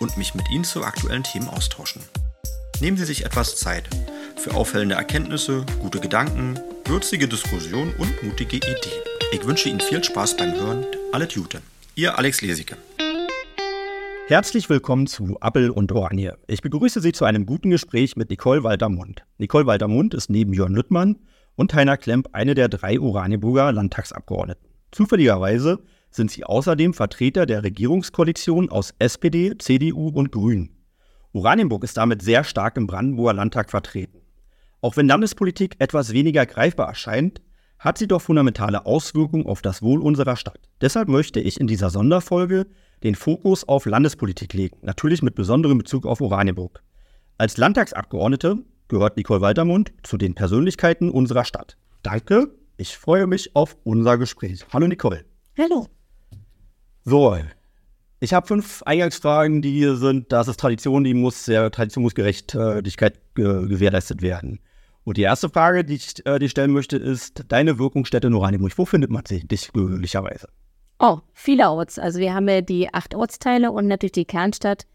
und mich mit Ihnen zu aktuellen Themen austauschen. Nehmen Sie sich etwas Zeit für auffällende Erkenntnisse, gute Gedanken, würzige Diskussionen und mutige Ideen. Ich wünsche Ihnen viel Spaß beim Hören. Alle Tute. Ihr Alex Lesicke. Herzlich willkommen zu Appel und Oranje. Ich begrüße Sie zu einem guten Gespräch mit Nicole Walter-Mund. Nicole Walter-Mund ist neben Jörn Lüttmann und Heiner Klemp eine der drei Oranienburger Landtagsabgeordneten. Zufälligerweise sind sie außerdem Vertreter der Regierungskoalition aus SPD, CDU und Grünen. Oranienburg ist damit sehr stark im Brandenburger Landtag vertreten. Auch wenn Landespolitik etwas weniger greifbar erscheint, hat sie doch fundamentale Auswirkungen auf das Wohl unserer Stadt. Deshalb möchte ich in dieser Sonderfolge den Fokus auf Landespolitik legen, natürlich mit besonderem Bezug auf Oranienburg. Als Landtagsabgeordnete gehört Nicole Waltermund zu den Persönlichkeiten unserer Stadt. Danke, ich freue mich auf unser Gespräch. Hallo Nicole. Hallo. So, ich habe fünf Eingangsfragen, die sind, das ist Tradition, die muss, der Tradition muss Gerechtigkeit äh, gewährleistet werden. Und die erste Frage, die ich äh, dir stellen möchte, ist deine Wirkungsstätte in Oranienburg. Wo findet man sie dich möglicherweise? Oh, vielerorts. Also wir haben ja die acht Ortsteile und natürlich die Kernstadt.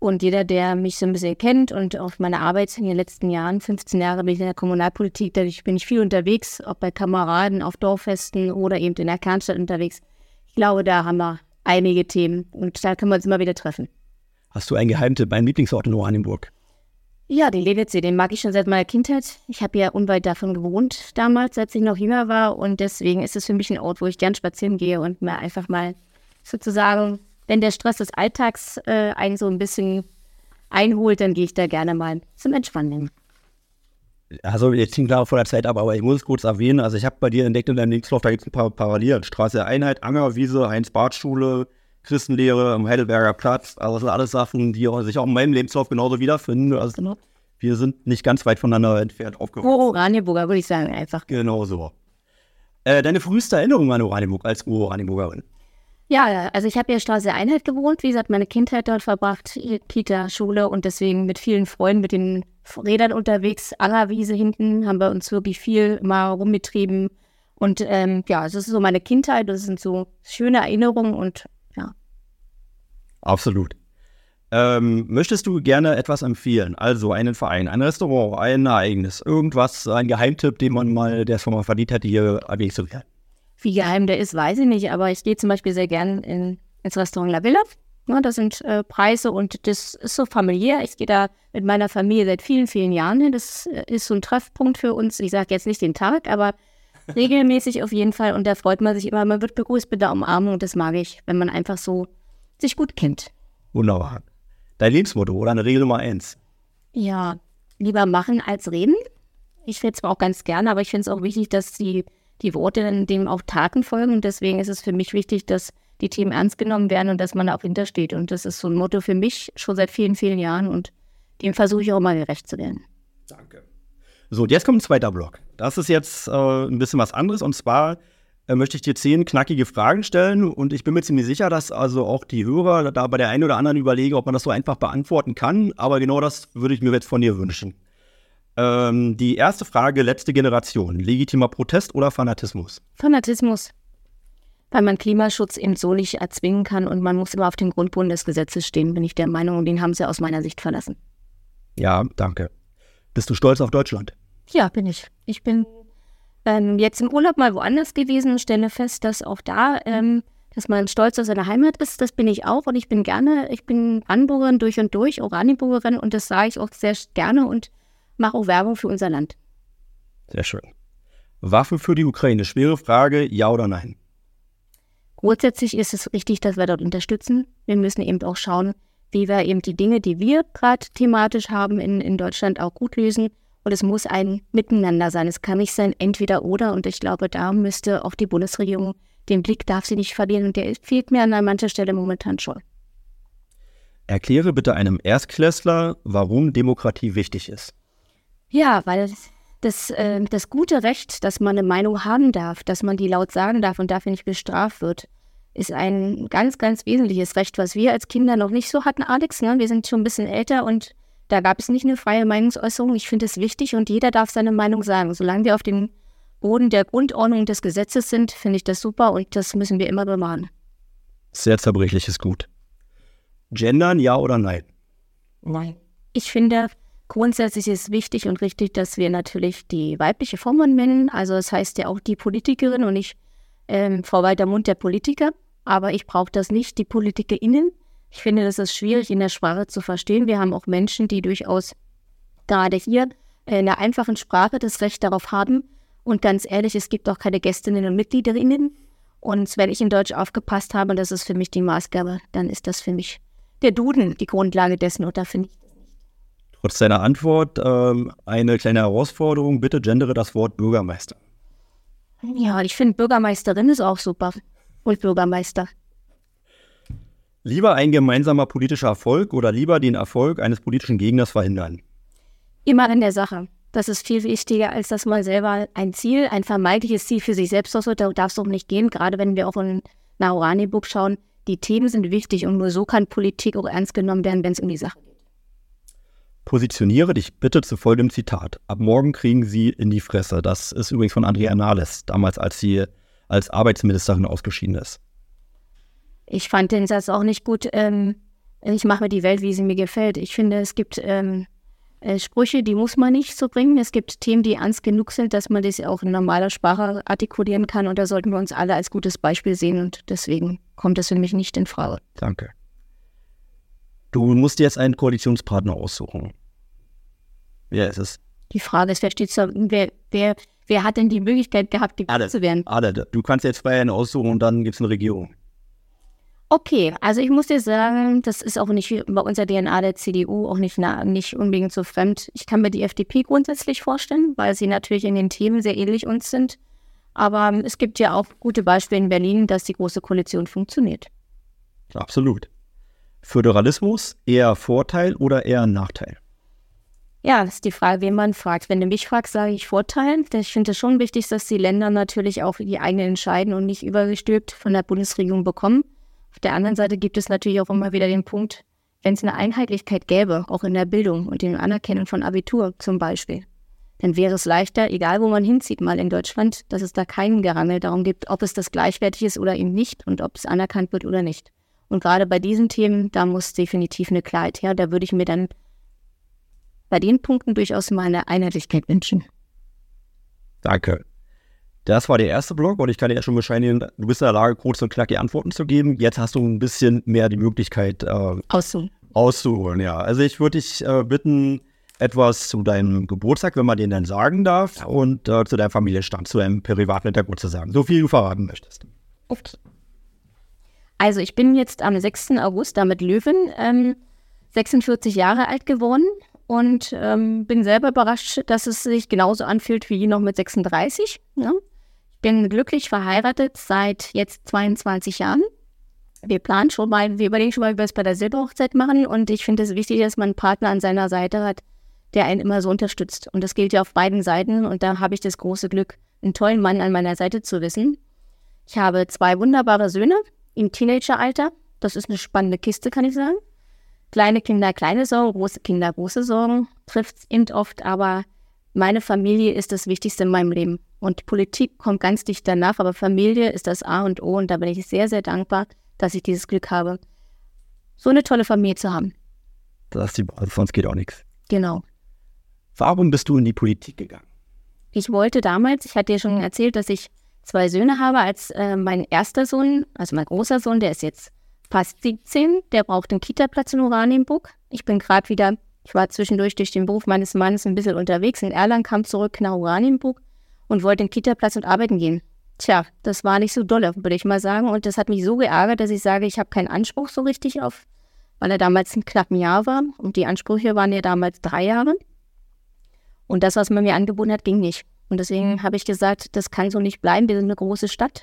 Und jeder, der mich so ein bisschen kennt und auf meine Arbeit in den letzten Jahren, 15 Jahre bin ich in der Kommunalpolitik, dadurch bin ich viel unterwegs, ob bei Kameraden, auf Dorffesten oder eben in der Kernstadt unterwegs. Ich glaube, da haben wir einige Themen und da können wir uns immer wieder treffen. Hast du einen Geheimtipp, meinen Lieblingsort in Oranienburg? Ja, den Lenitzsee, den mag ich schon seit meiner Kindheit. Ich habe ja unweit davon gewohnt damals, als ich noch jünger war. Und deswegen ist es für mich ein Ort, wo ich gern spazieren gehe und mir einfach mal sozusagen, wenn der Stress des Alltags äh, einen so ein bisschen einholt, dann gehe ich da gerne mal zum Entspannen. Also jetzt klingt klar vor der Zeit ab, aber ich muss es kurz erwähnen. Also ich habe bei dir entdeckt in deinem Lebenslauf, da gibt es ein paar Parallelen. Straße der Einheit, Angerwiese, Heinz-Barth-Schule, Christenlehre am Heidelberger Platz. Also das sind alles Sachen, die sich auch in meinem Lebenslauf genauso wiederfinden. Also genau. wir sind nicht ganz weit voneinander entfernt aufgewachsen. Oranienburger, würde ich sagen, einfach. Genau so. Äh, deine früheste Erinnerung an Oranienburg als Oranienburgerin? Ja, also ich habe ja Straße Einheit gewohnt, wie gesagt, meine Kindheit dort verbracht, Kita, Schule und deswegen mit vielen Freunden mit den Rädern unterwegs, Angerwiese hinten, haben wir uns wirklich viel mal rumgetrieben. Und ähm, ja, das ist so meine Kindheit, das sind so schöne Erinnerungen und Absolut. Ähm, möchtest du gerne etwas empfehlen? Also einen Verein, ein Restaurant, ein Ereignis, irgendwas, ein Geheimtipp, den man mal, der es mal verdient hat, hier erwähnt zu werden? Wie geheim der ist, weiß ich nicht, aber ich gehe zum Beispiel sehr gern in, ins Restaurant La Villa. Ja, da sind äh, Preise und das ist so familiär. Ich gehe da mit meiner Familie seit vielen, vielen Jahren hin. Das äh, ist so ein Treffpunkt für uns. Ich sage jetzt nicht den Tag, aber regelmäßig auf jeden Fall. Und da freut man sich immer. Man wird begrüßt mit der Umarmung und das mag ich, wenn man einfach so sich gut kennt. Wunderbar. Dein Lebensmotto oder eine Regel Nummer eins? Ja, lieber machen als reden. Ich rede zwar auch ganz gerne, aber ich finde es auch wichtig, dass die, die Worte dem auch Taten folgen. Und deswegen ist es für mich wichtig, dass die Themen ernst genommen werden und dass man da auch hintersteht. Und das ist so ein Motto für mich schon seit vielen, vielen Jahren und dem versuche ich auch mal gerecht zu werden. Danke. So, und jetzt kommt ein zweiter Block. Das ist jetzt äh, ein bisschen was anderes und zwar äh, möchte ich dir zehn knackige Fragen stellen und ich bin mir ziemlich sicher, dass also auch die Hörer da bei der einen oder anderen überlegen, ob man das so einfach beantworten kann. Aber genau das würde ich mir jetzt von dir wünschen. Ähm, die erste Frage, letzte Generation. Legitimer Protest oder Fanatismus? Fanatismus. Weil man Klimaschutz eben so nicht erzwingen kann und man muss immer auf dem Grundboden des Gesetzes stehen, bin ich der Meinung. Und den haben sie aus meiner Sicht verlassen. Ja, danke. Bist du stolz auf Deutschland? Ja, bin ich. Ich bin ähm, jetzt im Urlaub mal woanders gewesen und stelle fest, dass auch da, ähm, dass man stolz auf seine Heimat ist. Das bin ich auch und ich bin gerne, ich bin Brandenburgerin durch und durch, Oranienburgerin und das sage ich auch sehr gerne und mache auch Werbung für unser Land. Sehr schön. Waffen für die Ukraine, schwere Frage, ja oder nein? Grundsätzlich ist es richtig, dass wir dort unterstützen. Wir müssen eben auch schauen, wie wir eben die Dinge, die wir gerade thematisch haben in, in Deutschland, auch gut lösen. Und es muss ein Miteinander sein. Es kann nicht sein entweder oder. Und ich glaube, da müsste auch die Bundesregierung, den Blick darf sie nicht verlieren. Und der fehlt mir an mancher Stelle momentan schon. Erkläre bitte einem Erstklässler, warum Demokratie wichtig ist. Ja, weil das, äh, das gute Recht, dass man eine Meinung haben darf, dass man die laut sagen darf und dafür nicht bestraft wird, ist ein ganz, ganz wesentliches Recht, was wir als Kinder noch nicht so hatten, Alex. Ne? Wir sind schon ein bisschen älter und da gab es nicht eine freie Meinungsäußerung. Ich finde es wichtig und jeder darf seine Meinung sagen. Solange wir auf dem Boden der Grundordnung des Gesetzes sind, finde ich das super und das müssen wir immer bewahren. Sehr zerbrechliches Gut. Gendern, ja oder nein? Nein. Ich finde, grundsätzlich ist wichtig und richtig, dass wir natürlich die weibliche Form anwenden. Also das heißt ja auch die Politikerin und nicht ähm, Frau Walter-Mund der Politiker. Aber ich brauche das nicht, die PolitikerInnen. Ich finde, das ist schwierig in der Sprache zu verstehen. Wir haben auch Menschen, die durchaus gerade hier in der einfachen Sprache das Recht darauf haben, und ganz ehrlich, es gibt auch keine Gästinnen und Mitgliederinnen. Und wenn ich in Deutsch aufgepasst habe, das ist für mich die Maßgabe, dann ist das für mich der Duden die Grundlage dessen und da finde ich. Trotz deiner Antwort ähm, eine kleine Herausforderung. Bitte gendere das Wort Bürgermeister. Ja, ich finde Bürgermeisterin ist auch super. Und Bürgermeister. Lieber ein gemeinsamer politischer Erfolg oder lieber den Erfolg eines politischen Gegners verhindern? Immer in der Sache. Das ist viel wichtiger, als dass man selber ein Ziel, ein vermeintliches Ziel für sich selbst aussucht. Da darf es auch nicht gehen, gerade wenn wir auch in Oranienburg schauen. Die Themen sind wichtig und nur so kann Politik auch ernst genommen werden, wenn es um die Sache geht. Positioniere dich bitte zu folgendem Zitat. Ab morgen kriegen Sie in die Fresse. Das ist übrigens von Andrea Nahles, damals als sie als Arbeitsministerin ausgeschieden ist. Ich fand den Satz auch nicht gut. Ähm, ich mache mir die Welt, wie sie mir gefällt. Ich finde, es gibt ähm, äh, Sprüche, die muss man nicht so bringen. Es gibt Themen, die ernst genug sind, dass man das auch in normaler Sprache artikulieren kann. Und da sollten wir uns alle als gutes Beispiel sehen. Und deswegen kommt das für mich nicht in Frage. Danke. Du musst jetzt einen Koalitionspartner aussuchen. Wer ist es? Die Frage ist, wer steht so, wer, wer, wer hat denn die Möglichkeit gehabt, gewählt zu werden? Alle. Du kannst jetzt einen aussuchen und dann gibt es eine Regierung. Okay, also ich muss dir sagen, das ist auch nicht bei unserer DNA der CDU auch nicht, nicht unbedingt so fremd. Ich kann mir die FDP grundsätzlich vorstellen, weil sie natürlich in den Themen sehr ähnlich uns sind. Aber es gibt ja auch gute Beispiele in Berlin, dass die Große Koalition funktioniert. Absolut. Föderalismus eher Vorteil oder eher Nachteil? Ja, das ist die Frage, wen man fragt. Wenn du mich fragst, sage ich Vorteil. Ich finde es schon wichtig, dass die Länder natürlich auch die eigenen entscheiden und nicht übergestülpt von der Bundesregierung bekommen. Auf der anderen Seite gibt es natürlich auch immer wieder den Punkt, wenn es eine Einheitlichkeit gäbe, auch in der Bildung und dem Anerkennen von Abitur zum Beispiel, dann wäre es leichter, egal wo man hinzieht, mal in Deutschland, dass es da keinen Gerangel darum gibt, ob es das gleichwertig ist oder eben nicht und ob es anerkannt wird oder nicht. Und gerade bei diesen Themen, da muss definitiv eine Klarheit her. Da würde ich mir dann bei den Punkten durchaus mal eine Einheitlichkeit wünschen. Danke. Das war der erste Blog und ich kann dir ja schon bescheinigen, du bist in der Lage, kurz und knackige Antworten zu geben. Jetzt hast du ein bisschen mehr die Möglichkeit äh, auszuholen. auszuholen. Ja, also ich würde dich äh, bitten, etwas zu deinem Geburtstag, wenn man den dann sagen darf, und äh, zu deinem Familienstand, zu deinem privaten Hintergrund zu sagen. So viel du verraten möchtest. Okay. Also ich bin jetzt am 6. August, damit Löwen, ähm, 46 Jahre alt geworden und ähm, bin selber überrascht, dass es sich genauso anfühlt wie noch mit 36. Ja? bin glücklich verheiratet seit jetzt 22 Jahren. Wir planen schon mal, wir überlegen schon mal, wie wir es bei der Silberhochzeit machen. Und ich finde es wichtig, dass man einen Partner an seiner Seite hat, der einen immer so unterstützt. Und das gilt ja auf beiden Seiten. Und da habe ich das große Glück, einen tollen Mann an meiner Seite zu wissen. Ich habe zwei wunderbare Söhne im Teenageralter. Das ist eine spannende Kiste, kann ich sagen. Kleine Kinder, kleine Sorgen, große Kinder, große Sorgen. Trifft es eben oft, aber meine Familie ist das Wichtigste in meinem Leben. Und Politik kommt ganz dicht danach, aber Familie ist das A und O. Und da bin ich sehr, sehr dankbar, dass ich dieses Glück habe, so eine tolle Familie zu haben. Das ist die Basis, sonst geht auch nichts. Genau. Warum bist du in die Politik gegangen? Ich wollte damals, ich hatte dir schon erzählt, dass ich zwei Söhne habe, als äh, mein erster Sohn, also mein großer Sohn, der ist jetzt fast 17, der braucht einen Kita-Platz in Oranienburg. Ich bin gerade wieder, ich war zwischendurch durch den Beruf meines Mannes ein bisschen unterwegs in Erlangen, kam zurück nach Oranienburg und wollte in den Kita-Platz und arbeiten gehen. Tja, das war nicht so dolle, würde ich mal sagen. Und das hat mich so geärgert, dass ich sage, ich habe keinen Anspruch so richtig auf, weil er damals ein knappen Jahr war. Und die Ansprüche waren ja damals drei Jahre. Und das, was man mir angeboten hat, ging nicht. Und deswegen mhm. habe ich gesagt, das kann so nicht bleiben. Wir sind eine große Stadt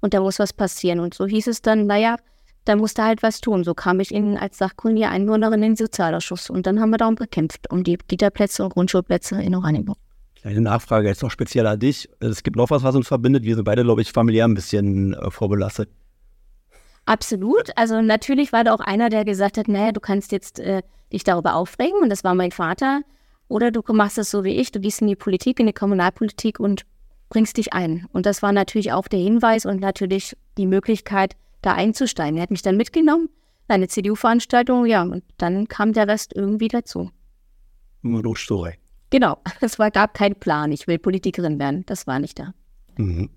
und da muss was passieren. Und so hieß es dann, naja, da musste halt was tun. So kam ich in, als sachkundige Einwohnerin in den Sozialausschuss. Und dann haben wir darum gekämpft, um die Kita-Plätze und Grundschulplätze in Oranienburg. Kleine Nachfrage jetzt noch speziell an dich. Es gibt noch was, was uns verbindet. Wir sind beide, glaube ich, familiär ein bisschen äh, vorbelastet. Absolut. Also natürlich war da auch einer, der gesagt hat, naja, du kannst jetzt äh, dich darüber aufregen. Und das war mein Vater. Oder du machst es so wie ich, du gehst in die Politik, in die Kommunalpolitik und bringst dich ein. Und das war natürlich auch der Hinweis und natürlich die Möglichkeit, da einzusteigen. Er hat mich dann mitgenommen, eine CDU-Veranstaltung, ja, und dann kam der Rest irgendwie dazu. Story. Genau, es war, gab keinen Plan, ich will Politikerin werden, das war nicht da. Mhm.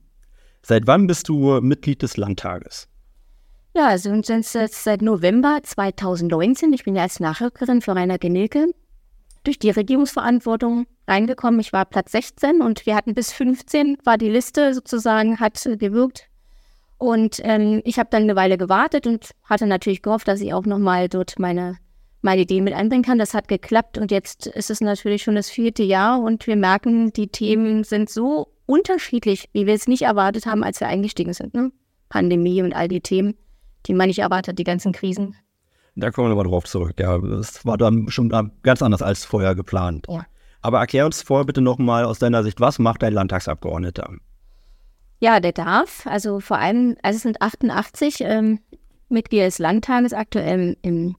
Seit wann bist du Mitglied des Landtages? Ja, also sind jetzt seit November 2019. Ich bin ja als Nachrückerin für Rainer Genilke durch die Regierungsverantwortung reingekommen. Ich war Platz 16 und wir hatten bis 15, war die Liste sozusagen, hat gewirkt. Und ähm, ich habe dann eine Weile gewartet und hatte natürlich gehofft, dass ich auch nochmal dort meine, meine Ideen mit einbringen kann. Das hat geklappt und jetzt ist es natürlich schon das vierte Jahr und wir merken, die Themen sind so unterschiedlich, wie wir es nicht erwartet haben, als wir eingestiegen sind. Ne? Pandemie und all die Themen, die man nicht erwartet, die ganzen Krisen. Da kommen wir nochmal drauf zurück. Ja, das war dann schon ganz anders als vorher geplant. Ja. Aber erklär uns vorher bitte nochmal aus deiner Sicht, was macht ein Landtagsabgeordneter? Ja, der darf. Also vor allem, also es sind 88 ähm, Mitglieder des Landtages aktuell im,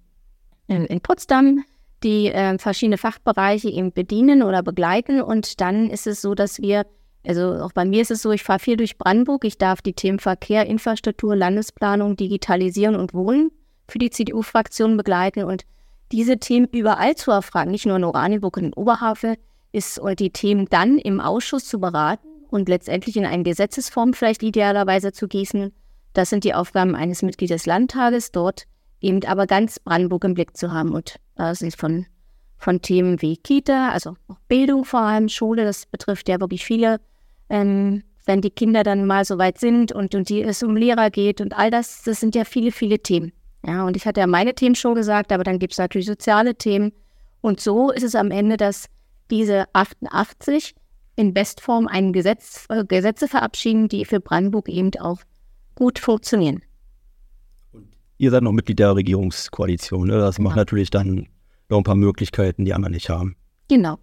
im, in Potsdam, die äh, verschiedene Fachbereiche eben bedienen oder begleiten. Und dann ist es so, dass wir, also auch bei mir ist es so, ich fahre viel durch Brandenburg. Ich darf die Themen Verkehr, Infrastruktur, Landesplanung, Digitalisieren und Wohnen für die CDU-Fraktion begleiten. Und diese Themen überall zu erfragen, nicht nur in Oranienburg und in Oberhavel, ist und die Themen dann im Ausschuss zu beraten und letztendlich in eine Gesetzesform vielleicht idealerweise zu gießen. Das sind die Aufgaben eines Mitglieds des Landtages, dort eben aber ganz Brandenburg im Blick zu haben. Und das ist von, von Themen wie Kita, also Bildung vor allem, Schule, das betrifft ja wirklich viele. Ähm, wenn die Kinder dann mal so weit sind und, und die, es um Lehrer geht und all das, das sind ja viele, viele Themen. Ja, und ich hatte ja meine Themen schon gesagt, aber dann gibt es natürlich soziale Themen. Und so ist es am Ende, dass diese 88 in Bestform ein Gesetz, äh, Gesetze verabschieden, die für Brandenburg eben auch gut funktionieren. Und ihr seid noch Mitglied der Regierungskoalition. Ne? Das genau. macht natürlich dann noch ein paar Möglichkeiten, die anderen nicht haben. Genau.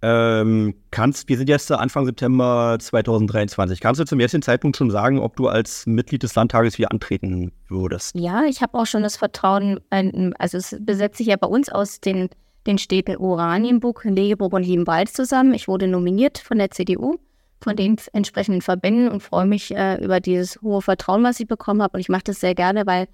Ähm, kannst, wir sind jetzt Anfang September 2023. Kannst du zum jetzigen Zeitpunkt schon sagen, ob du als Mitglied des Landtages wieder antreten würdest? Ja, ich habe auch schon das Vertrauen, also es besetzt sich ja bei uns aus den den Städten Oranienburg, Legeburg und Liebenwald zusammen. Ich wurde nominiert von der CDU, von den entsprechenden Verbänden und freue mich äh, über dieses hohe Vertrauen, was ich bekommen habe. Und ich mache das sehr gerne, weil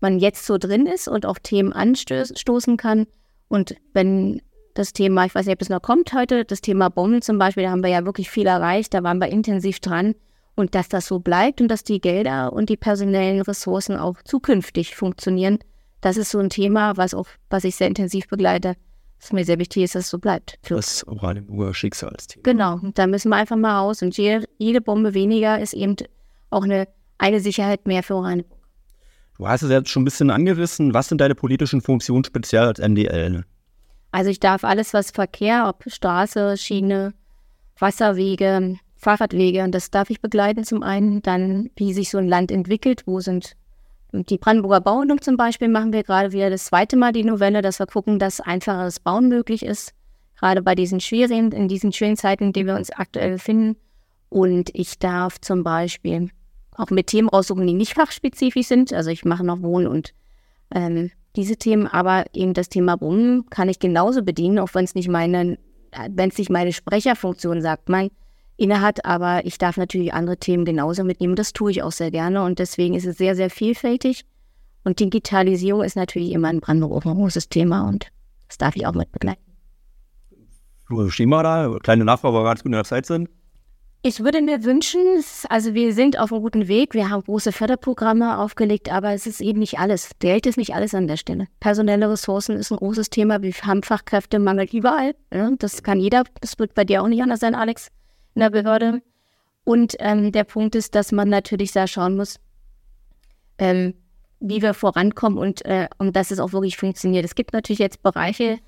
man jetzt so drin ist und auch Themen anstoßen kann. Und wenn das Thema, ich weiß nicht, ob es noch kommt heute, das Thema Bomben zum Beispiel, da haben wir ja wirklich viel erreicht, da waren wir intensiv dran. Und dass das so bleibt und dass die Gelder und die personellen Ressourcen auch zukünftig funktionieren, das ist so ein Thema, was, auch, was ich sehr intensiv begleite ist mir sehr wichtig ist, dass es so bleibt. Das Oranienburger Schicksalsthema. Genau, da müssen wir einfach mal raus. Und jede, jede Bombe weniger ist eben auch eine, eine Sicherheit mehr für Oranienburg. Du hast es jetzt schon ein bisschen angerissen. Was sind deine politischen Funktionen speziell als MDL? Also ich darf alles, was Verkehr, ob Straße, Schiene, Wasserwege, Fahrradwege, das darf ich begleiten zum einen. Dann, wie sich so ein Land entwickelt, wo sind die Brandenburger Bauordnung zum Beispiel machen wir gerade wieder das zweite Mal die Novelle, dass wir gucken, dass einfacheres Bauen möglich ist. Gerade bei diesen schwierigen, in diesen schwierigen Zeiten, in denen wir uns aktuell befinden. Und ich darf zum Beispiel auch mit Themen raussuchen, die nicht fachspezifisch sind. Also ich mache noch Wohnen und ähm, diese Themen, aber eben das Thema Wohnen kann ich genauso bedienen, auch wenn es nicht meine, wenn es nicht meine Sprecherfunktion sagt. Mein innehat, aber ich darf natürlich andere Themen genauso mitnehmen. Das tue ich auch sehr gerne und deswegen ist es sehr, sehr vielfältig. Und Digitalisierung ist natürlich immer ein Brandenburg ein großes Thema und das darf ich auch mit begleiten. Du stehen wir da, kleine Nachfrage, weil wir ganz gut in der Zeit sind. Ich würde mir wünschen, also wir sind auf einem guten Weg, wir haben große Förderprogramme aufgelegt, aber es ist eben nicht alles. Geld ist nicht alles an der Stelle. Personelle Ressourcen ist ein großes Thema. Wir haben Fachkräftemangel überall. Das kann jeder, das wird bei dir auch nicht anders sein, Alex in der Behörde. Und ähm, der Punkt ist, dass man natürlich da schauen muss, ähm, wie wir vorankommen und, äh, und dass es auch wirklich funktioniert. Es gibt natürlich jetzt Bereiche,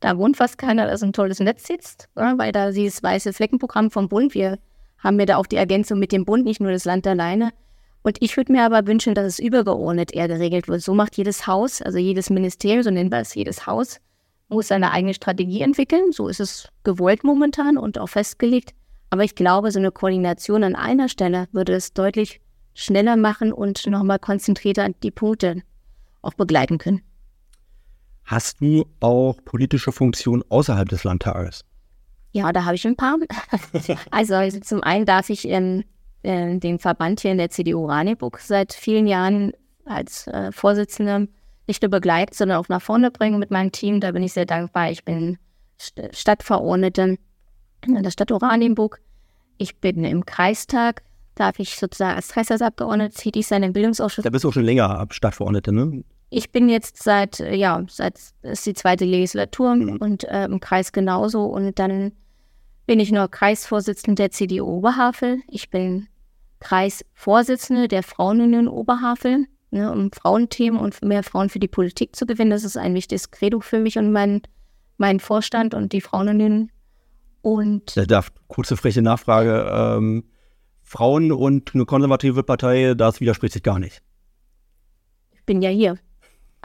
da wohnt fast keiner, dass ein tolles Netz sitzt, weil da dieses weiße Fleckenprogramm vom Bund, wir haben ja da auch die Ergänzung mit dem Bund, nicht nur das Land alleine. Und ich würde mir aber wünschen, dass es übergeordnet eher geregelt wird. So macht jedes Haus, also jedes Ministerium, so nennen wir es, jedes Haus, muss seine eigene Strategie entwickeln. So ist es gewollt momentan und auch festgelegt. Aber ich glaube, so eine Koordination an einer Stelle würde es deutlich schneller machen und nochmal konzentrierter die Punkte auch begleiten können. Hast du auch politische Funktionen außerhalb des Landtages? Ja, da habe ich ein paar. also, also, zum einen darf ich in, in den Verband hier in der CDU Raneburg seit vielen Jahren als äh, Vorsitzende nicht nur begleiten, sondern auch nach vorne bringen mit meinem Team. Da bin ich sehr dankbar. Ich bin St Stadtverordnete in der Stadt Oranienburg. Ich bin im Kreistag, darf ich sozusagen als Kreistagsabgeordnete tätig sein im Bildungsausschuss. Da bist du auch schon länger Stadtverordnete, ne? Ich bin jetzt seit, ja, seit ist die zweite Legislatur mhm. und äh, im Kreis genauso. Und dann bin ich nur Kreisvorsitzende der CDU Oberhavel. Ich bin Kreisvorsitzende der Frauenunion Oberhavel, ne, um Frauenthemen und mehr Frauen für die Politik zu gewinnen. Das ist ein wichtiges Credo für mich und meinen mein Vorstand und die Frauenunion. Und da darf kurze freche Nachfrage. Ähm, Frauen und eine konservative Partei, das widerspricht sich gar nicht. Ich bin ja hier.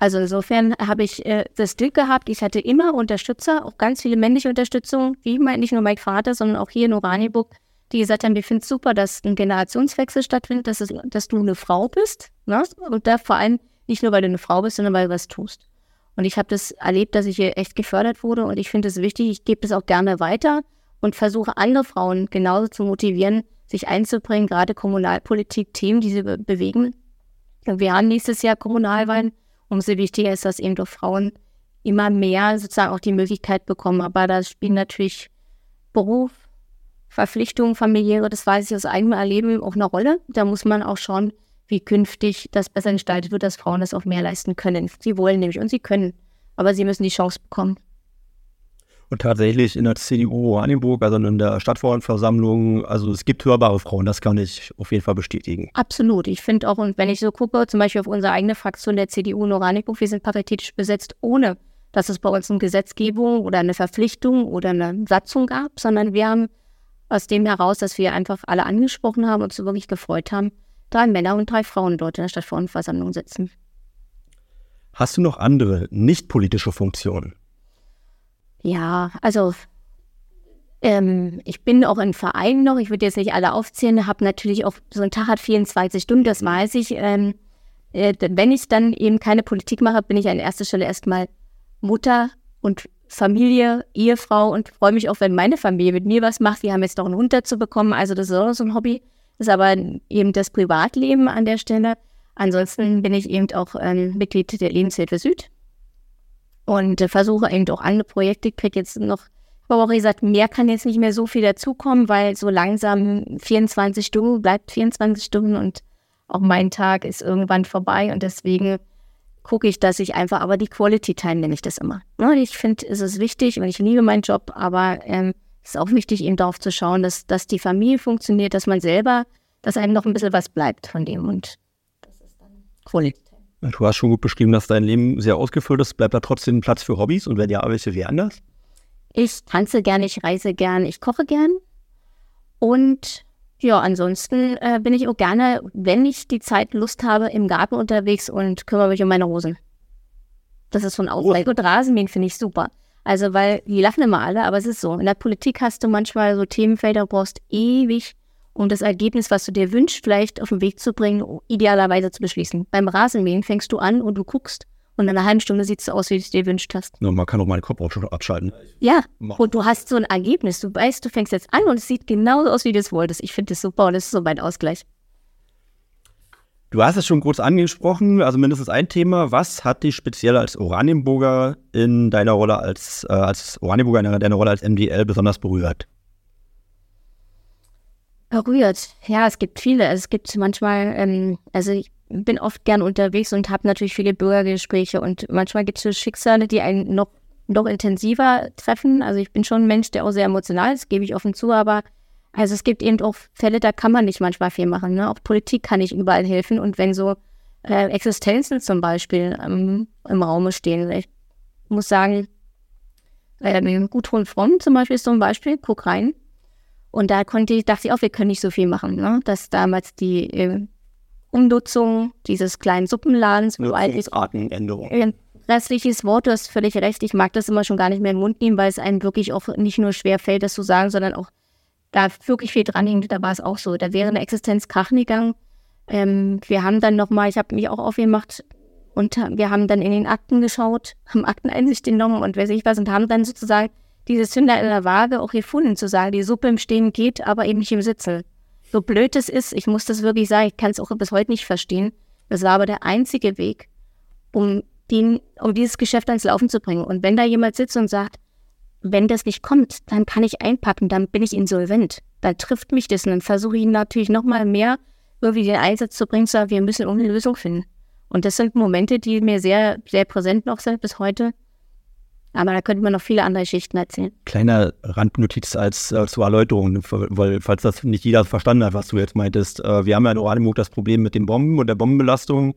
Also insofern habe ich äh, das Glück gehabt, ich hatte immer Unterstützer, auch ganz viele männliche Unterstützung, wie mein, nicht nur mein Vater, sondern auch hier in Oranienburg, die gesagt haben, wir finden es super, dass ein Generationswechsel stattfindet, dass, es, dass du eine Frau bist. Ne? Und da vor allem nicht nur, weil du eine Frau bist, sondern weil du was tust. Und ich habe das erlebt, dass ich hier echt gefördert wurde und ich finde es wichtig, ich gebe es auch gerne weiter und versuche andere Frauen genauso zu motivieren, sich einzubringen, gerade Kommunalpolitik, Themen, die sie be bewegen. Wir haben nächstes Jahr Kommunalwahlen umso wichtiger ist, dass eben doch Frauen immer mehr sozusagen auch die Möglichkeit bekommen. Aber da spielen natürlich Beruf, Verpflichtungen, familiäre, das weiß ich aus eigenem Erleben, auch eine Rolle. Da muss man auch schauen, wie künftig das besser gestaltet wird, dass Frauen das auch mehr leisten können. Sie wollen nämlich und sie können, aber sie müssen die Chance bekommen. Und tatsächlich in der CDU Oranienburg, also in der Stadtverordnetenversammlung, also es gibt hörbare Frauen, das kann ich auf jeden Fall bestätigen. Absolut. Ich finde auch, und wenn ich so gucke, zum Beispiel auf unsere eigene Fraktion der CDU in Oranienburg, wir sind paritätisch besetzt, ohne dass es bei uns eine Gesetzgebung oder eine Verpflichtung oder eine Satzung gab, sondern wir haben aus dem heraus, dass wir einfach alle angesprochen haben und uns wirklich gefreut haben, drei Männer und drei Frauen dort in der Stadtverordnetenversammlung sitzen. Hast du noch andere nicht politische Funktionen? Ja, also ähm, ich bin auch in Vereinen noch, ich würde jetzt nicht alle aufzählen, habe natürlich auch, so ein Tag hat 24 Stunden, das weiß ich. Ähm, äh, wenn ich dann eben keine Politik mache, bin ich an erster Stelle erstmal Mutter und Familie, Ehefrau und freue mich auch, wenn meine Familie mit mir was macht. Wir haben jetzt noch einen Hund dazu bekommen, also das ist auch so ein Hobby. Das ist aber eben das Privatleben an der Stelle. Ansonsten bin ich eben auch ähm, Mitglied der Lebenshilfe Süd und äh, versuche eben auch andere Projekte. Ich kriege jetzt noch, aber auch gesagt, mehr kann jetzt nicht mehr so viel dazukommen, weil so langsam 24 Stunden bleibt 24 Stunden und auch mein Tag ist irgendwann vorbei und deswegen gucke ich, dass ich einfach, aber die Quality Time nenne ich das immer. Ja, ich finde, es ist wichtig und ich liebe meinen Job, aber ähm, es ist auch wichtig, eben darauf zu schauen, dass, dass die Familie funktioniert, dass man selber, dass einem noch ein bisschen was bleibt von dem und das ist dann Quality. Du hast schon gut beschrieben, dass dein Leben sehr ausgefüllt ist. Bleibt da trotzdem Platz für Hobbys? Und wenn ja, welche wären das? Ich tanze gern, ich reise gern, ich koche gern. Und ja, ansonsten äh, bin ich auch gerne, wenn ich die Zeit Lust habe, im Garten unterwegs und kümmere mich um meine Rosen. Das ist so ein Ausgleich. Und Rasenmähen finde ich super. Also, weil die lachen immer alle, aber es ist so. In der Politik hast du manchmal so Themenfelder, du brauchst ewig um das Ergebnis, was du dir wünschst, vielleicht auf den Weg zu bringen, idealerweise zu beschließen. Beim Rasenmähen fängst du an und du guckst und in einer halben Stunde sieht es so aus, wie du es dir wünscht hast. Ja, man kann auch meinen Kopf abschalten. Ja, und du hast so ein Ergebnis. Du weißt, du fängst jetzt an und es sieht genauso aus, wie du es wolltest. Ich finde das super und das ist so mein Ausgleich. Du hast es schon kurz angesprochen, also mindestens ein Thema. Was hat dich speziell als Oranienburger in deiner Rolle als, äh, als Oranienburger in deiner Rolle als MDL besonders berührt? Berührt. Ja, es gibt viele. Es gibt manchmal, ähm, also ich bin oft gern unterwegs und habe natürlich viele Bürgergespräche und manchmal gibt es Schicksale, die einen noch, noch intensiver treffen. Also ich bin schon ein Mensch, der auch sehr emotional ist, gebe ich offen zu, aber also es gibt eben auch Fälle, da kann man nicht manchmal viel machen. Ne? Auch Politik kann nicht überall helfen und wenn so äh, Existenzen zum Beispiel ähm, im Raum stehen, ich muss sagen, äh, Gudrun Fromm zum Beispiel ist so ein Beispiel, guck rein, und da konnte ich, dachte ich auch, wir können nicht so viel machen. Ne? Dass damals die äh, Umnutzung dieses kleinen Suppenladens. Artenänderung. Restliches Wort, du hast völlig recht. Ich mag das immer schon gar nicht mehr im Mund nehmen, weil es einem wirklich auch nicht nur schwer fällt, das zu sagen, sondern auch da wirklich viel dran hängt. Da war es auch so. Da wäre eine Existenz krachen gegangen. Ähm, wir haben dann nochmal, ich habe mich auch aufgemacht und wir haben dann in den Akten geschaut, haben Akteneinsicht genommen und weiß ich was und haben dann sozusagen diese Sünder in der Waage auch gefunden, zu sagen, die Suppe im Stehen geht, aber eben nicht im Sitzen. So blöd es ist, ich muss das wirklich sagen, ich kann es auch bis heute nicht verstehen. Das war aber der einzige Weg, um, den, um dieses Geschäft ans Laufen zu bringen. Und wenn da jemand sitzt und sagt, wenn das nicht kommt, dann kann ich einpacken, dann bin ich insolvent. Dann trifft mich das und dann versuche ich natürlich nochmal mehr irgendwie den Einsatz zu bringen, zu sagen, wir müssen eine Lösung finden. Und das sind Momente, die mir sehr, sehr präsent noch sind bis heute. Aber da könnte man noch viele andere Geschichten erzählen. Kleine Randnotiz als äh, zur Erläuterung, weil falls das nicht jeder verstanden hat, was du jetzt meintest. Äh, wir haben ja in Oranienburg das Problem mit den Bomben und der Bombenbelastung.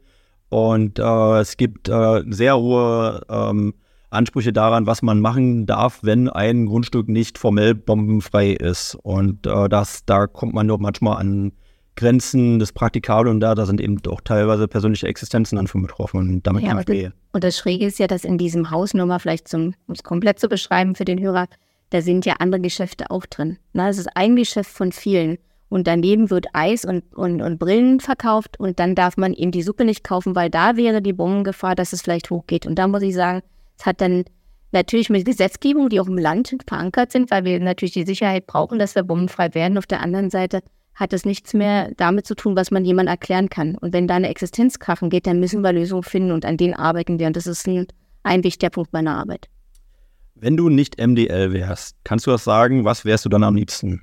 Und äh, es gibt äh, sehr hohe ähm, Ansprüche daran, was man machen darf, wenn ein Grundstück nicht formell bombenfrei ist. Und äh, das, da kommt man doch manchmal an Grenzen des Praktikablen und da, da sind eben doch teilweise persönliche Existenzen dann von betroffen und damit ja, kann ich Und das Schräge ist ja, dass in diesem Haus, nur mal vielleicht zum, um es komplett zu beschreiben für den Hörer, da sind ja andere Geschäfte auch drin. Na, es ist ein Geschäft von vielen. Und daneben wird Eis und, und, und Brillen verkauft und dann darf man eben die Suppe nicht kaufen, weil da wäre die Bombengefahr, dass es vielleicht hochgeht. Und da muss ich sagen, es hat dann natürlich mit Gesetzgebung, die auch im Land verankert sind, weil wir natürlich die Sicherheit brauchen, dass wir bombenfrei werden. Auf der anderen Seite hat es nichts mehr damit zu tun, was man jemand erklären kann. Und wenn da eine Existenz krachen geht, dann müssen wir Lösungen finden und an denen arbeiten wir. Und das ist ein, ein wichtiger Punkt meiner Arbeit. Wenn du nicht MDL wärst, kannst du das sagen, was wärst du dann am liebsten?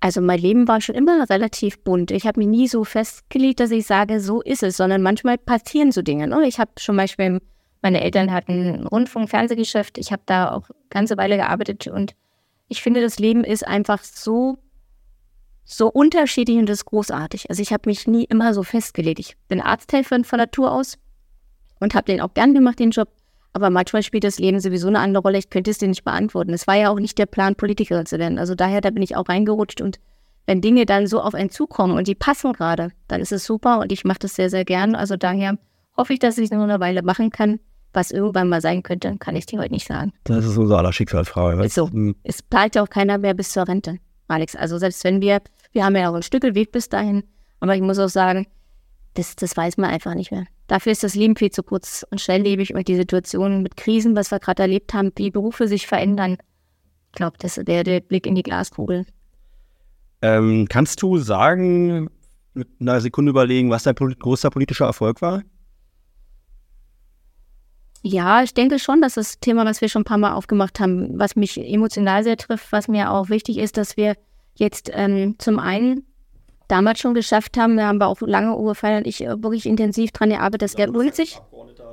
Also mein Leben war schon immer relativ bunt. Ich habe mich nie so festgelegt, dass ich sage, so ist es, sondern manchmal passieren so Dinge. Ne? Ich habe zum Beispiel, meine Eltern hatten ein Rundfunk-Fernsehgeschäft. Ich habe da auch eine ganze Weile gearbeitet und ich finde, das Leben ist einfach so, so unterschiedlich und das ist großartig. Also ich habe mich nie immer so festgelegt. Ich bin Arzthelferin von Natur aus und habe den auch gern gemacht, den Job. Aber manchmal spielt das Leben sowieso eine andere Rolle. Ich könnte es dir nicht beantworten. Es war ja auch nicht der Plan, Politikerin zu werden. Also daher, da bin ich auch reingerutscht. Und wenn Dinge dann so auf einen zukommen und die passen gerade, dann ist es super und ich mache das sehr, sehr gern. Also daher hoffe ich, dass ich es nur eine Weile machen kann. Was irgendwann mal sein könnte, kann ich dir heute nicht sagen. Das ist unser aller Schicksalsfrage. So. Hm. Es bleibt ja auch keiner mehr bis zur Rente, Alex. Also selbst wenn wir, wir haben ja auch ein Stück Weg bis dahin, aber ich muss auch sagen, das, das weiß man einfach nicht mehr. Dafür ist das Leben viel zu kurz und schnelllebig und die Situation mit Krisen, was wir gerade erlebt haben, wie Berufe sich verändern. Ich glaube, das wäre der Blick in die Glaskugel. Ähm, kannst du sagen, mit einer Sekunde überlegen, was dein größter politischer Erfolg war? Ja, ich denke schon, dass das Thema, was wir schon ein paar Mal aufgemacht haben, was mich emotional sehr trifft, was mir auch wichtig ist, dass wir jetzt ähm, zum einen damals schon geschafft haben, da haben wir auch lange Uwe und ich äh, wirklich intensiv dran gearbeitet, dass der sich,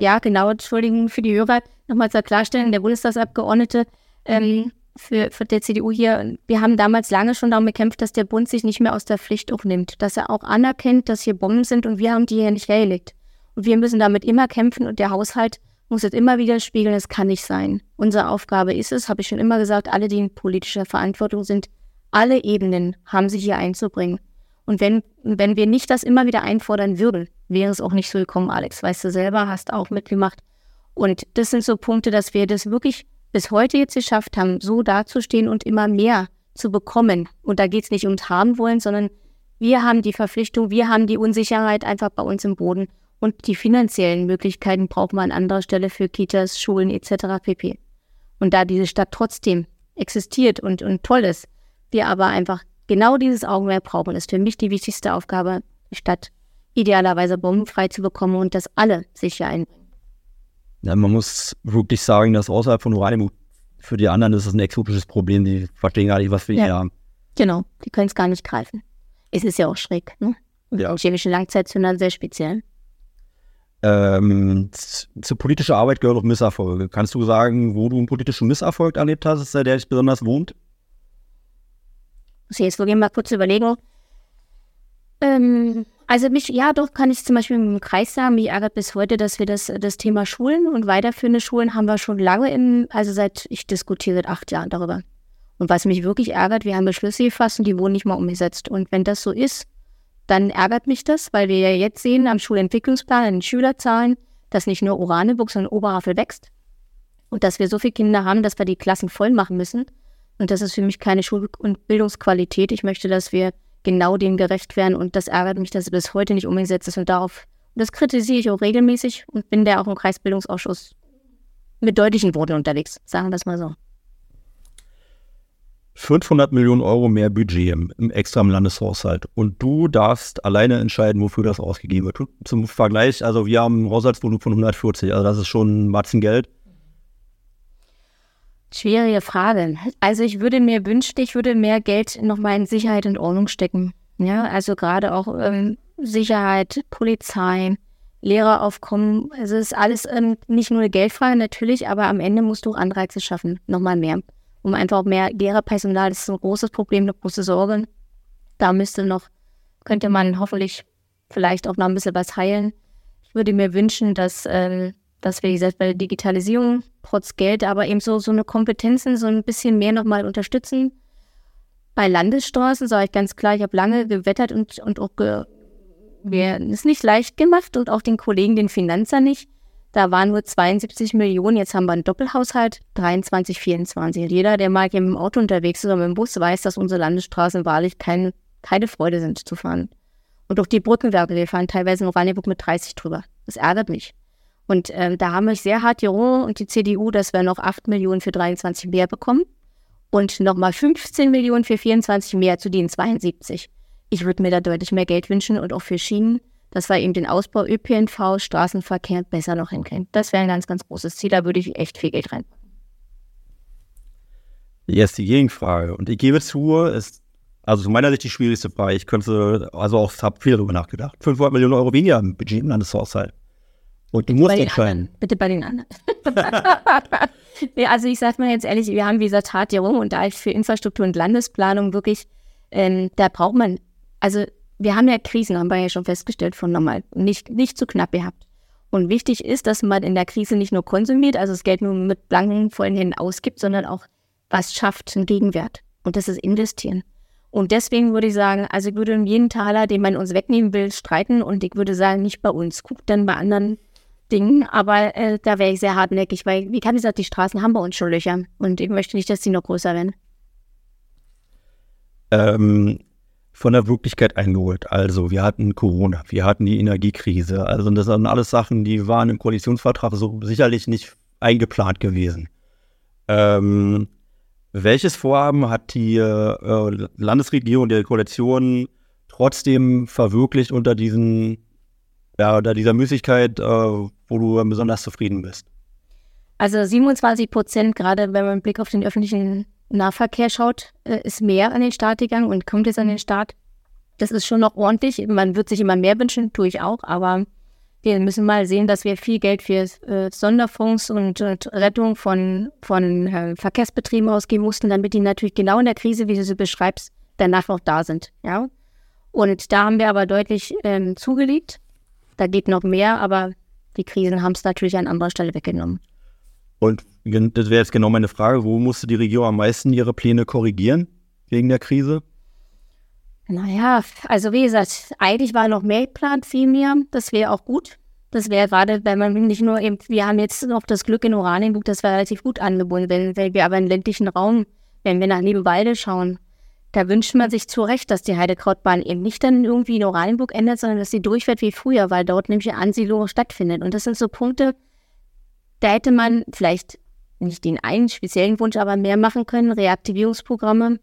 ja genau, Entschuldigung für die Hörer, nochmal zur Klarstellen, der Bundestagsabgeordnete ähm, für, für der CDU hier, wir haben damals lange schon darum gekämpft, dass der Bund sich nicht mehr aus der Pflicht auch nimmt, dass er auch anerkennt, dass hier Bomben sind und wir haben die hier nicht hergelegt. Und wir müssen damit immer kämpfen und der Haushalt muss es immer wieder spiegeln, es kann nicht sein. Unsere Aufgabe ist es, habe ich schon immer gesagt, alle, die in politischer Verantwortung sind, alle Ebenen haben sich hier einzubringen. Und wenn, wenn wir nicht das immer wieder einfordern würden, wäre es auch nicht so gekommen, Alex. Weißt du selber, hast auch mitgemacht. Und das sind so Punkte, dass wir das wirklich bis heute jetzt geschafft haben, so dazustehen und immer mehr zu bekommen. Und da geht es nicht ums Haben wollen, sondern wir haben die Verpflichtung, wir haben die Unsicherheit einfach bei uns im Boden. Und die finanziellen Möglichkeiten braucht man an anderer Stelle für Kitas, Schulen etc. pp. Und da diese Stadt trotzdem existiert und, und toll ist, wir aber einfach genau dieses Augenmerk brauchen, ist für mich die wichtigste Aufgabe, die Stadt idealerweise bombenfrei zu bekommen und dass alle sich hier einbringen. Ja, man muss wirklich sagen, dass außerhalb von Oranienburg für die anderen ist es ein exotisches Problem. Die verstehen gar nicht, was wir ja. hier haben. Genau, die können es gar nicht greifen. Es ist ja auch schräg, ne? Ja. Chemische Langzeitzünder sehr speziell. Ähm, zur politischen Arbeit gehören auch Misserfolge. Kannst du sagen, wo du einen politischen Misserfolg erlebt hast, der dich besonders wohnt? Ich jetzt wirklich mal kurz überlegen. Ähm, also mich, ja doch, kann ich zum Beispiel im Kreis sagen, mich ärgert bis heute, dass wir das, das Thema Schulen und weiterführende Schulen haben wir schon lange im, also seit, ich diskutiere seit acht Jahren darüber. Und was mich wirklich ärgert, wir haben Beschlüsse gefasst und die wurden nicht mal umgesetzt. Und wenn das so ist, dann ärgert mich das, weil wir ja jetzt sehen am Schulentwicklungsplan, an den Schülerzahlen, dass nicht nur Oranienburg, sondern Oberhavel wächst. Und dass wir so viele Kinder haben, dass wir die Klassen voll machen müssen. Und das ist für mich keine Schul- und Bildungsqualität. Ich möchte, dass wir genau dem gerecht werden. Und das ärgert mich, dass es bis heute nicht umgesetzt ist. Und darauf, das kritisiere ich auch regelmäßig und bin da auch im Kreisbildungsausschuss mit deutlichen Worten unterwegs, sagen wir es mal so. 500 Millionen Euro mehr Budget im, im extra Landeshaushalt. Und du darfst alleine entscheiden, wofür das ausgegeben wird. Zum Vergleich, also wir haben ein Haushaltsvolumen von 140, also das ist schon ein Matzen Geld. Schwierige Frage. Also ich würde mir wünschen, ich würde mehr Geld nochmal in Sicherheit und Ordnung stecken. Ja, also gerade auch ähm, Sicherheit, Polizei, Lehreraufkommen. Also es ist alles ähm, nicht nur Geldfrage natürlich, aber am Ende musst du auch Anreize schaffen, nochmal mehr um einfach mehr Lehrerpersonal. Das ist ein großes Problem, eine große Sorge. Da müsste noch, könnte man hoffentlich vielleicht auch noch ein bisschen was heilen. Ich würde mir wünschen, dass, äh, dass wir, gesagt, bei der Digitalisierung trotz Geld, aber eben so, so eine Kompetenzen so ein bisschen mehr nochmal unterstützen. Bei Landesstraßen sage ich ganz klar, ich habe lange gewettert und, und auch ge, mir ist nicht leicht gemacht und auch den Kollegen, den Finanzer nicht da waren nur 72 Millionen, jetzt haben wir einen Doppelhaushalt, 23, 24. Jeder, der mal dem Auto unterwegs ist oder mit dem Bus, weiß, dass unsere Landesstraßen wahrlich kein, keine Freude sind zu fahren. Und auch die Brückenwerke, wir fahren teilweise in Oranienburg mit 30 drüber. Das ärgert mich. Und ähm, da haben wir sehr hart gerungen und die CDU, dass wir noch 8 Millionen für 23 mehr bekommen und nochmal 15 Millionen für 24 mehr zu den 72. Ich würde mir da deutlich mehr Geld wünschen und auch für Schienen dass wir eben den Ausbau ÖPNV, Straßenverkehr besser noch hinkriegen. Das wäre ein ganz, ganz großes Ziel. Da würde ich echt viel Geld reinpacken. Jetzt die Gegenfrage. Und ich gebe zu, ist also aus meiner Sicht die schwierigste Frage. Ich könnte, also auch, habe viel darüber nachgedacht. 500 Millionen Euro weniger im Budget im Landeshaushalt. Und du musst entscheiden. Bitte bei den anderen. nee, also ich sage mal jetzt ehrlich, wir haben wie gesagt hart rum und da ich für Infrastruktur und Landesplanung wirklich, ähm, da braucht man, also wir haben ja Krisen, haben wir ja schon festgestellt, von normal nicht, nicht zu knapp gehabt. Und wichtig ist, dass man in der Krise nicht nur konsumiert, also das Geld nur mit blanken, vollen Händen ausgibt, sondern auch was schafft, einen Gegenwert. Und das ist investieren. Und deswegen würde ich sagen, also ich würde um jeden Taler, den man uns wegnehmen will, streiten. Und ich würde sagen, nicht bei uns. Guckt dann bei anderen Dingen. Aber äh, da wäre ich sehr hartnäckig, weil, wie kann ich sagen, die Straßen haben bei uns schon Löcher. Und ich möchte nicht, dass die noch größer werden. Ähm, von der Wirklichkeit eingeholt. Also wir hatten Corona, wir hatten die Energiekrise. Also das sind alles Sachen, die waren im Koalitionsvertrag so sicherlich nicht eingeplant gewesen. Ähm, welches Vorhaben hat die äh, Landesregierung, die Koalition trotzdem verwirklicht unter diesen, ja, unter dieser Müßigkeit, äh, wo du besonders zufrieden bist? Also 27 Prozent, gerade wenn man einen Blick auf den öffentlichen Nahverkehr schaut, äh, ist mehr an den Start gegangen und kommt jetzt an den Start. Das ist schon noch ordentlich. Man wird sich immer mehr wünschen, tue ich auch, aber wir müssen mal sehen, dass wir viel Geld für äh, Sonderfonds und, und, Rettung von, von äh, Verkehrsbetrieben ausgeben mussten, damit die natürlich genau in der Krise, wie du sie beschreibst, danach noch da sind. Ja? Und da haben wir aber deutlich ähm, zugelegt. Da geht noch mehr, aber die Krisen haben es natürlich an anderer Stelle weggenommen. Und das wäre jetzt genau meine Frage, wo musste die Regierung am meisten ihre Pläne korrigieren wegen der Krise? Naja, also wie gesagt, eigentlich war noch mehr geplant, viel mehr. Das wäre auch gut. Das wäre gerade, wenn man nicht nur eben, wir haben jetzt noch das Glück in Oranienburg, das wäre relativ gut angebunden, wenn, wenn wir aber im ländlichen Raum, wenn wir nach Nebenwalde schauen, da wünscht man sich zu Recht, dass die Heidekrautbahn eben nicht dann irgendwie in Oranienburg endet, sondern dass sie durchfährt wie früher, weil dort nämlich eine Ansiedlung stattfindet. Und das sind so Punkte, da hätte man vielleicht nicht den einen speziellen Wunsch, aber mehr machen können, Reaktivierungsprogramme.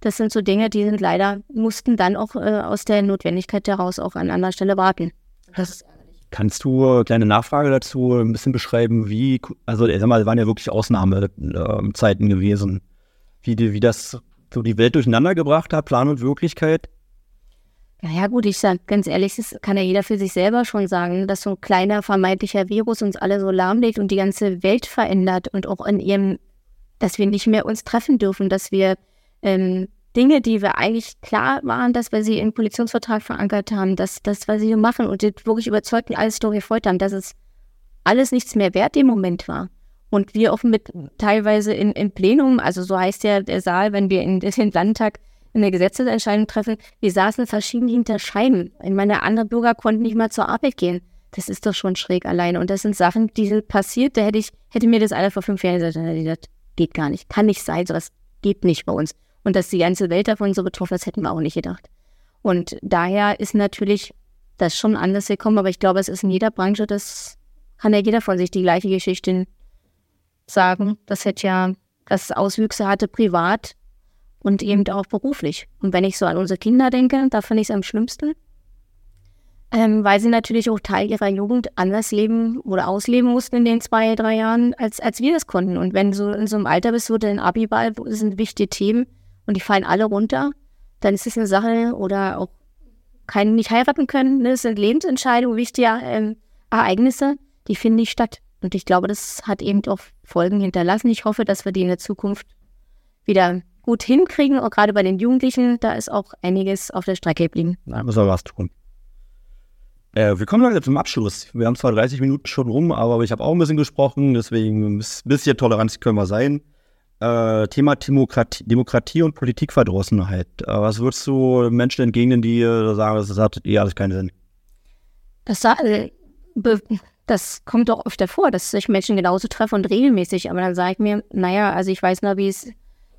Das sind so Dinge, die sind leider, mussten dann auch äh, aus der Notwendigkeit heraus auch an anderer Stelle warten. Das ist Kannst du eine kleine Nachfrage dazu ein bisschen beschreiben, wie, also sag mal, waren ja wirklich Ausnahmezeiten gewesen, wie, die, wie das so die Welt durcheinander gebracht hat, Plan und Wirklichkeit? Naja, gut, ich sage ganz ehrlich, das kann ja jeder für sich selber schon sagen, dass so ein kleiner vermeintlicher Virus uns alle so lahmlegt und die ganze Welt verändert und auch in ihrem, dass wir nicht mehr uns treffen dürfen, dass wir ähm, Dinge, die wir eigentlich klar waren, dass wir sie im Koalitionsvertrag verankert haben, dass das, was sie machen und wirklich überzeugt und alles durchgefolgt haben, dass es alles nichts mehr wert im Moment war. Und wir auch mit teilweise in, im Plenum, also so heißt ja der Saal, wenn wir in den Landtag eine Gesetzesentscheidung treffen. Wir saßen verschieden hinter Scheiben. Ich meine, andere Bürger konnten nicht mal zur Arbeit gehen. Das ist doch schon schräg alleine. Und das sind Sachen, die sind passiert. Da hätte ich, hätte mir das einer vor fünf Jahren gesagt, hätte gesagt, geht gar nicht. Kann nicht sein. Sowas geht nicht bei uns. Und dass die ganze Welt davon so betroffen ist, hätten wir auch nicht gedacht. Und daher ist natürlich das schon anders gekommen. Aber ich glaube, es ist in jeder Branche, das kann ja jeder von sich die gleiche Geschichte sagen. Das hätte ja, dass es Auswüchse hatte privat und eben auch beruflich. Und wenn ich so an unsere Kinder denke, da finde ich es am schlimmsten, ähm, weil sie natürlich auch Teil ihrer Jugend anders leben oder ausleben mussten in den zwei, drei Jahren, als, als wir das konnten. Und wenn du in so einem Alter bist, wo du ein Abiball, sind wichtige Themen und die fallen alle runter, dann ist es eine Sache oder auch keinen nicht heiraten können. Ne? Das sind Lebensentscheidungen, wichtige ähm, Ereignisse, die finden nicht statt. Und ich glaube, das hat eben auch Folgen hinterlassen. Ich hoffe, dass wir die in der Zukunft wieder gut hinkriegen. Und gerade bei den Jugendlichen, da ist auch einiges auf der Strecke geblieben. Da müssen wir was tun. Äh, wir kommen langsam zum Abschluss. Wir haben zwar 30 Minuten schon rum, aber ich habe auch ein bisschen gesprochen, deswegen ein bisschen Toleranz können wir sein. Äh, Thema Demokratie, Demokratie, und Politikverdrossenheit. Äh, was würdest du Menschen entgegnen, die äh, sagen, das hat eh alles keinen Sinn? Das, äh, das kommt doch öfter vor, dass sich Menschen genauso treffen und regelmäßig. Aber dann sage ich mir, naja, also ich weiß noch, wie es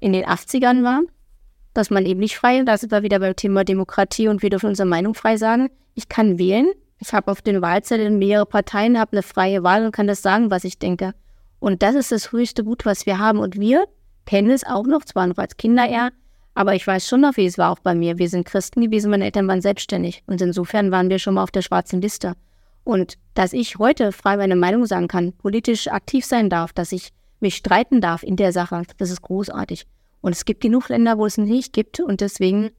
in den 80ern war, dass man eben nicht frei, da sind wir wieder beim Thema Demokratie und wir dürfen unsere Meinung frei sagen. Ich kann wählen, ich habe auf den Wahlzetteln mehrere Parteien, habe eine freie Wahl und kann das sagen, was ich denke. Und das ist das höchste Gut, was wir haben. Und wir kennen es auch noch, zwar noch als Kinder eher, aber ich weiß schon noch, wie es war auch bei mir. Wir sind Christen gewesen, meine Eltern waren selbstständig. Und insofern waren wir schon mal auf der schwarzen Liste. Und dass ich heute frei meine Meinung sagen kann, politisch aktiv sein darf, dass ich mich streiten darf in der Sache, das ist großartig. Und es gibt genug Länder, wo es nicht gibt. Und deswegen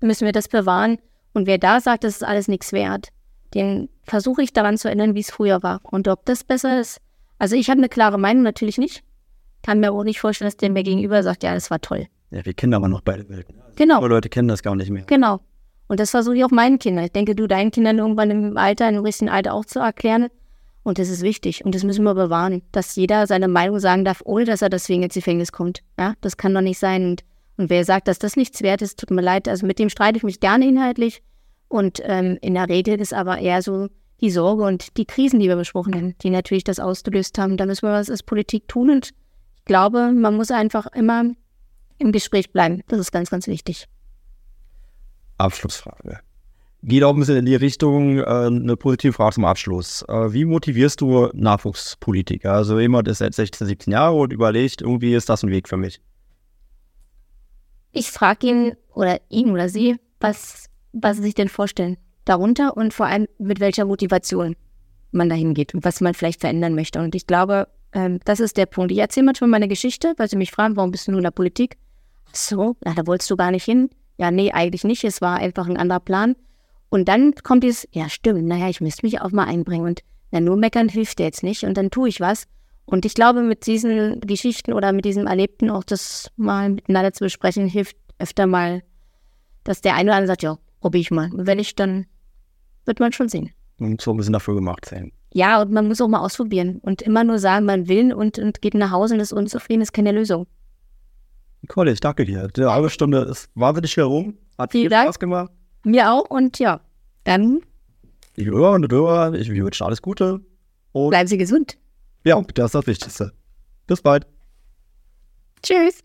müssen wir das bewahren. Und wer da sagt, das ist alles nichts wert, den versuche ich daran zu erinnern, wie es früher war. Und ob das besser ist. Also ich habe eine klare Meinung, natürlich nicht. Kann mir auch nicht vorstellen, dass der mir gegenüber sagt, ja, das war toll. Ja, wir kennen aber noch beide Welten. Genau. Aber Leute kennen das gar nicht mehr. Genau. Und das versuche ich auch meinen Kindern. Ich denke, du deinen Kindern irgendwann im Alter, im richtigen Alter auch zu erklären. Und das ist wichtig. Und das müssen wir bewahren, dass jeder seine Meinung sagen darf, ohne dass er deswegen ins Gefängnis kommt. Ja, das kann doch nicht sein. Und, und wer sagt, dass das nichts wert ist, tut mir leid. Also mit dem streite ich mich gerne inhaltlich. Und ähm, in der Regel ist aber eher so die Sorge und die Krisen, die wir besprochen haben, die natürlich das ausgelöst haben. Da müssen wir was als Politik tun. Und ich glaube, man muss einfach immer im Gespräch bleiben. Das ist ganz, ganz wichtig. Abschlussfrage. Geht auch ein bisschen in die Richtung, äh, eine positive Frage zum Abschluss. Äh, wie motivierst du Nachwuchspolitiker? Also jemand ist jetzt 16, 17 Jahre und überlegt, irgendwie ist das ein Weg für mich. Ich frage ihn oder ihn oder sie, was, was sie sich denn vorstellen darunter und vor allem mit welcher Motivation man dahin geht und was man vielleicht verändern möchte. Und ich glaube, ähm, das ist der Punkt. Ich erzähle manchmal meine Geschichte, weil sie mich fragen, warum bist du nur in der Politik? Ach so, na, da wolltest du gar nicht hin. Ja, nee, eigentlich nicht. Es war einfach ein anderer Plan. Und dann kommt dieses, ja, stimmt, naja, ich müsste mich auch mal einbringen. Und na, nur meckern hilft jetzt nicht. Und dann tue ich was. Und ich glaube, mit diesen Geschichten oder mit diesem Erlebten auch das mal miteinander zu besprechen, hilft öfter mal, dass der eine oder andere sagt, ja, probiere ich mal. Und wenn ich, dann wird man schon sehen. Und so ein bisschen dafür gemacht sein. Ja, und man muss auch mal ausprobieren. Und immer nur sagen, man will und, und geht nach Hause und ist unzufrieden, ist keine Lösung. Nicole, ich danke dir. Die halbe Stunde ist wahnsinnig herum. Hat Vielen viel Dank. Spaß gemacht. Mir auch und ja, dann. Liebe Hörerinnen und Hörer, ich wünsche alles Gute. Und bleiben Sie gesund. Ja, das ist das Wichtigste. Bis bald. Tschüss.